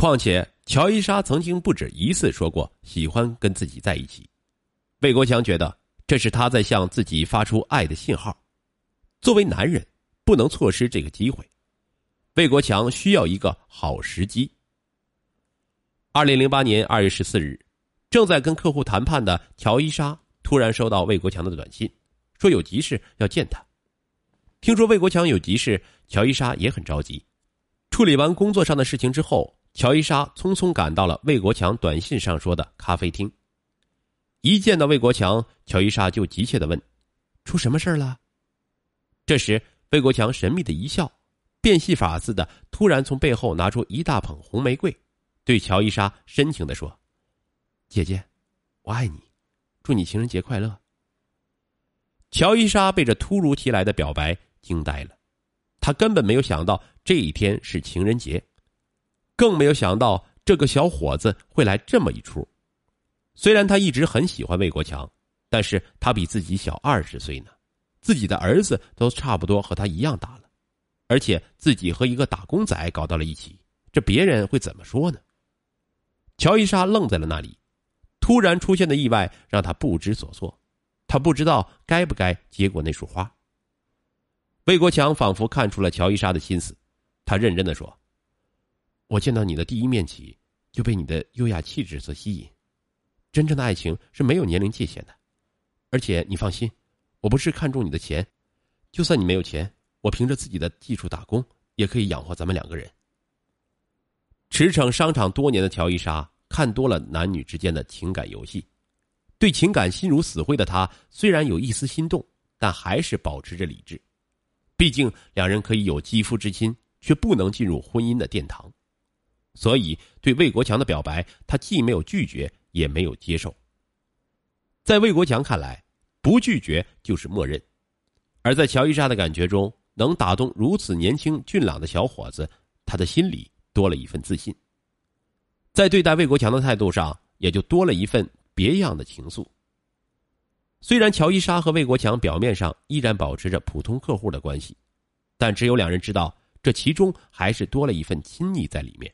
况且乔伊莎曾经不止一次说过喜欢跟自己在一起，魏国强觉得这是他在向自己发出爱的信号。作为男人，不能错失这个机会。魏国强需要一个好时机。二零零八年二月十四日，正在跟客户谈判的乔伊莎突然收到魏国强的短信，说有急事要见他。听说魏国强有急事，乔伊莎也很着急。处理完工作上的事情之后，乔伊莎匆匆赶到了魏国强短信上说的咖啡厅。一见到魏国强，乔伊莎就急切的问：“出什么事了？”这时，魏国强神秘的一笑，变戏法似的突然从背后拿出一大捧红玫瑰，对乔伊莎深情的说：“姐姐，我爱你，祝你情人节快乐。”乔伊莎被这突如其来的表白惊呆了，她根本没有想到这一天是情人节，更没有想到这个小伙子会来这么一出。虽然他一直很喜欢魏国强，但是他比自己小二十岁呢。自己的儿子都差不多和他一样大了，而且自己和一个打工仔搞到了一起，这别人会怎么说呢？乔伊莎愣在了那里，突然出现的意外让他不知所措，他不知道该不该接过那束花。魏国强仿佛看出了乔伊莎的心思，他认真的说：“我见到你的第一面起，就被你的优雅气质所吸引。真正的爱情是没有年龄界限的，而且你放心。”我不是看中你的钱，就算你没有钱，我凭着自己的技术打工也可以养活咱们两个人。驰骋商场多年的乔伊莎看多了男女之间的情感游戏，对情感心如死灰的她虽然有一丝心动，但还是保持着理智。毕竟两人可以有肌肤之亲，却不能进入婚姻的殿堂，所以对魏国强的表白，他既没有拒绝，也没有接受。在魏国强看来。不拒绝就是默认，而在乔伊莎的感觉中，能打动如此年轻俊朗的小伙子，他的心里多了一份自信，在对待魏国强的态度上，也就多了一份别样的情愫。虽然乔伊莎和魏国强表面上依然保持着普通客户的关系，但只有两人知道，这其中还是多了一份亲昵在里面。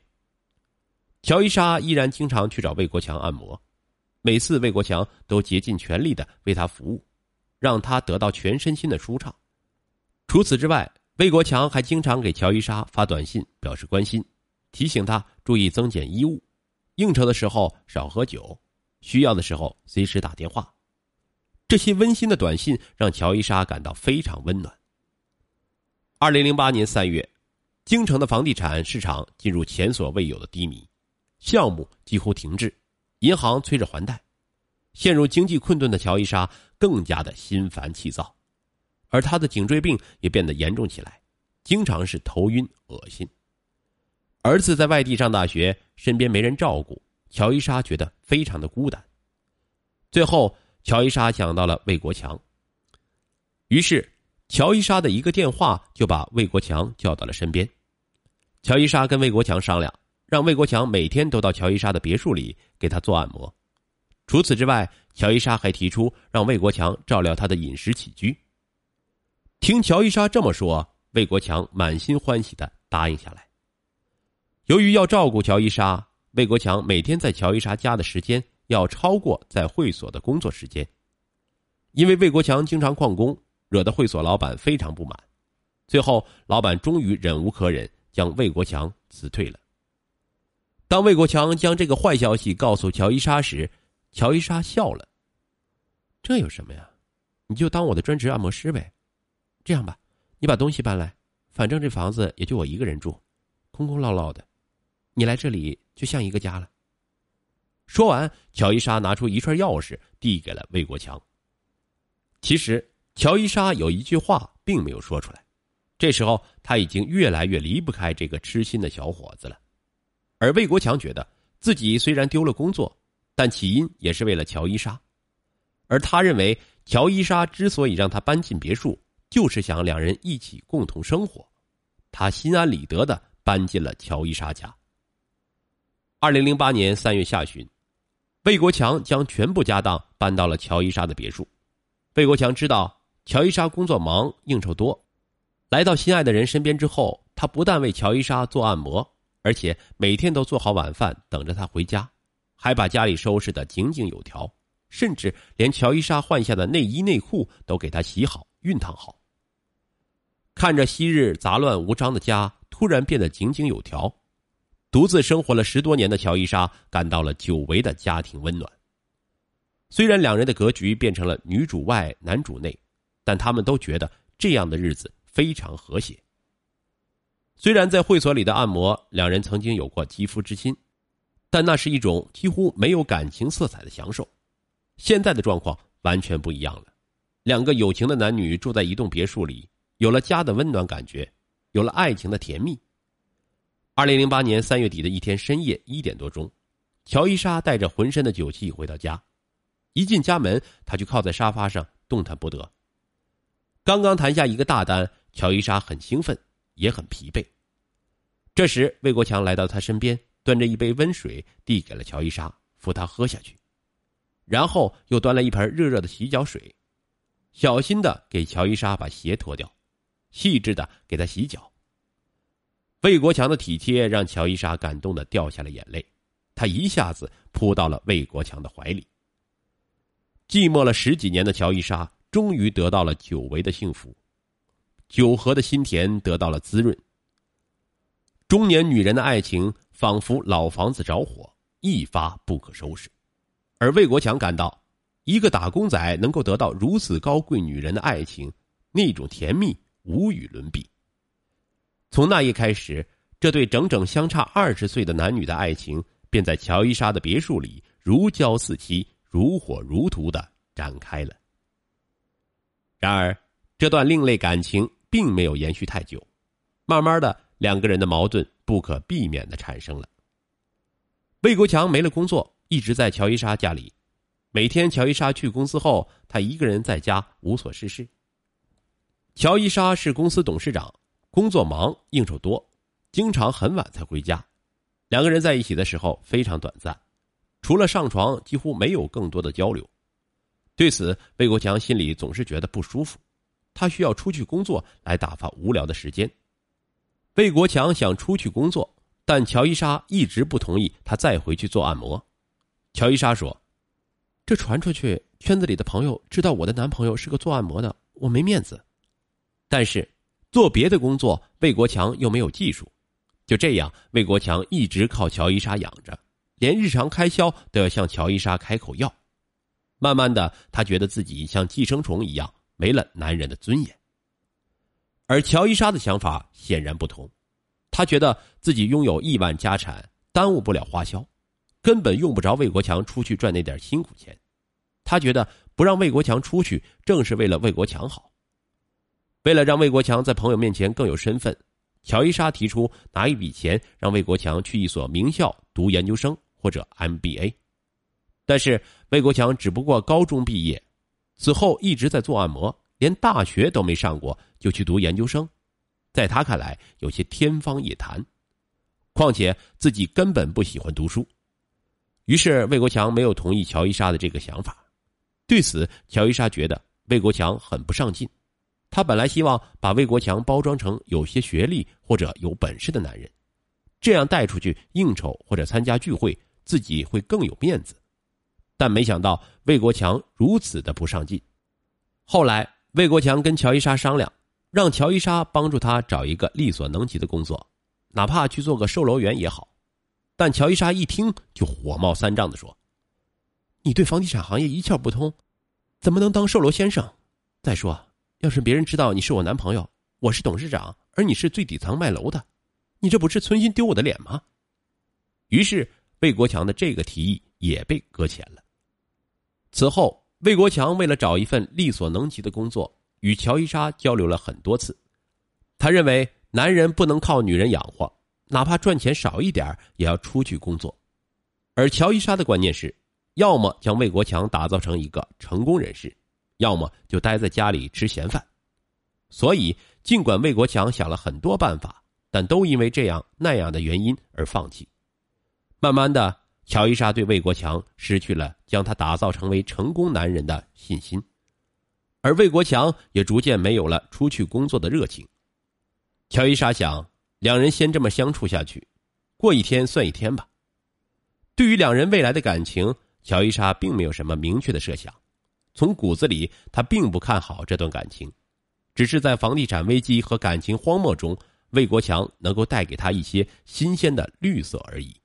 乔伊莎依然经常去找魏国强按摩。每次魏国强都竭尽全力的为他服务，让他得到全身心的舒畅。除此之外，魏国强还经常给乔伊莎发短信表示关心，提醒他注意增减衣物，应酬的时候少喝酒，需要的时候随时打电话。这些温馨的短信让乔伊莎感到非常温暖。二零零八年三月，京城的房地产市场进入前所未有的低迷，项目几乎停滞。银行催着还贷，陷入经济困顿的乔伊莎更加的心烦气躁，而她的颈椎病也变得严重起来，经常是头晕恶心。儿子在外地上大学，身边没人照顾，乔伊莎觉得非常的孤单。最后，乔伊莎想到了魏国强，于是乔伊莎的一个电话就把魏国强叫到了身边。乔伊莎跟魏国强商量。让魏国强每天都到乔伊莎的别墅里给他做按摩。除此之外，乔伊莎还提出让魏国强照料他的饮食起居。听乔伊莎这么说，魏国强满心欢喜的答应下来。由于要照顾乔伊莎，魏国强每天在乔伊莎家的时间要超过在会所的工作时间。因为魏国强经常旷工，惹得会所老板非常不满。最后，老板终于忍无可忍，将魏国强辞退了。当魏国强将这个坏消息告诉乔伊莎时，乔伊莎笑了。这有什么呀？你就当我的专职按摩师呗。这样吧，你把东西搬来，反正这房子也就我一个人住，空空落落的，你来这里就像一个家了。说完，乔伊莎拿出一串钥匙递给了魏国强。其实，乔伊莎有一句话并没有说出来。这时候，他已经越来越离不开这个痴心的小伙子了。而魏国强觉得自己虽然丢了工作，但起因也是为了乔伊莎，而他认为乔伊莎之所以让他搬进别墅，就是想两人一起共同生活，他心安理得的搬进了乔伊莎家。二零零八年三月下旬，魏国强将全部家当搬到了乔伊莎的别墅。魏国强知道乔伊莎工作忙、应酬多，来到心爱的人身边之后，他不但为乔伊莎做按摩。而且每天都做好晚饭等着他回家，还把家里收拾的井井有条，甚至连乔伊莎换下的内衣内裤都给他洗好、熨烫好。看着昔日杂乱无章的家突然变得井井有条，独自生活了十多年的乔伊莎感到了久违的家庭温暖。虽然两人的格局变成了女主外男主内，但他们都觉得这样的日子非常和谐。虽然在会所里的按摩，两人曾经有过肌肤之亲，但那是一种几乎没有感情色彩的享受。现在的状况完全不一样了，两个有情的男女住在一栋别墅里，有了家的温暖感觉，有了爱情的甜蜜。二零零八年三月底的一天深夜一点多钟，乔伊莎带着浑身的酒气回到家，一进家门，他就靠在沙发上动弹不得。刚刚谈下一个大单，乔伊莎很兴奋。也很疲惫。这时，魏国强来到他身边，端着一杯温水递给了乔伊莎，扶她喝下去，然后又端了一盆热热的洗脚水，小心的给乔伊莎把鞋脱掉，细致的给她洗脚。魏国强的体贴让乔伊莎感动的掉下了眼泪，她一下子扑到了魏国强的怀里。寂寞了十几年的乔伊莎，终于得到了久违的幸福。酒喝的心田得到了滋润。中年女人的爱情仿佛老房子着火，一发不可收拾。而魏国强感到，一个打工仔能够得到如此高贵女人的爱情，那种甜蜜无与伦比。从那一开始，这对整整相差二十岁的男女的爱情，便在乔伊莎的别墅里如胶似漆、如火如荼的展开了。然而，这段另类感情。并没有延续太久，慢慢的，两个人的矛盾不可避免的产生了。魏国强没了工作，一直在乔伊莎家里，每天乔伊莎去公司后，他一个人在家无所事事。乔伊莎是公司董事长，工作忙，应酬多，经常很晚才回家。两个人在一起的时候非常短暂，除了上床，几乎没有更多的交流。对此，魏国强心里总是觉得不舒服。他需要出去工作来打发无聊的时间。魏国强想出去工作，但乔伊莎一直不同意他再回去做按摩。乔伊莎说：“这传出去，圈子里的朋友知道我的男朋友是个做按摩的，我没面子。但是做别的工作，魏国强又没有技术。就这样，魏国强一直靠乔伊莎养着，连日常开销都要向乔伊莎开口要。慢慢的，他觉得自己像寄生虫一样。”没了男人的尊严，而乔伊莎的想法显然不同，她觉得自己拥有亿万家产，耽误不了花销，根本用不着魏国强出去赚那点辛苦钱。她觉得不让魏国强出去，正是为了魏国强好。为了让魏国强在朋友面前更有身份，乔伊莎提出拿一笔钱让魏国强去一所名校读研究生或者 MBA，但是魏国强只不过高中毕业。此后一直在做按摩，连大学都没上过就去读研究生，在他看来有些天方夜谭。况且自己根本不喜欢读书，于是魏国强没有同意乔伊莎的这个想法。对此，乔伊莎觉得魏国强很不上进。他本来希望把魏国强包装成有些学历或者有本事的男人，这样带出去应酬或者参加聚会，自己会更有面子。但没想到魏国强如此的不上进。后来，魏国强跟乔伊莎商量，让乔伊莎帮助他找一个力所能及的工作，哪怕去做个售楼员也好。但乔伊莎一听就火冒三丈的说：“你对房地产行业一窍不通，怎么能当售楼先生？再说，要是别人知道你是我男朋友，我是董事长，而你是最底层卖楼的，你这不是存心丢我的脸吗？”于是，魏国强的这个提议也被搁浅了。此后，魏国强为了找一份力所能及的工作，与乔伊莎交流了很多次。他认为男人不能靠女人养活，哪怕赚钱少一点也要出去工作。而乔伊莎的观念是，要么将魏国强打造成一个成功人士，要么就待在家里吃闲饭。所以，尽管魏国强想了很多办法，但都因为这样那样的原因而放弃。慢慢的。乔伊莎对魏国强失去了将他打造成为成功男人的信心，而魏国强也逐渐没有了出去工作的热情。乔伊莎想，两人先这么相处下去，过一天算一天吧。对于两人未来的感情，乔伊莎并没有什么明确的设想。从骨子里，她并不看好这段感情，只是在房地产危机和感情荒漠中，魏国强能够带给她一些新鲜的绿色而已。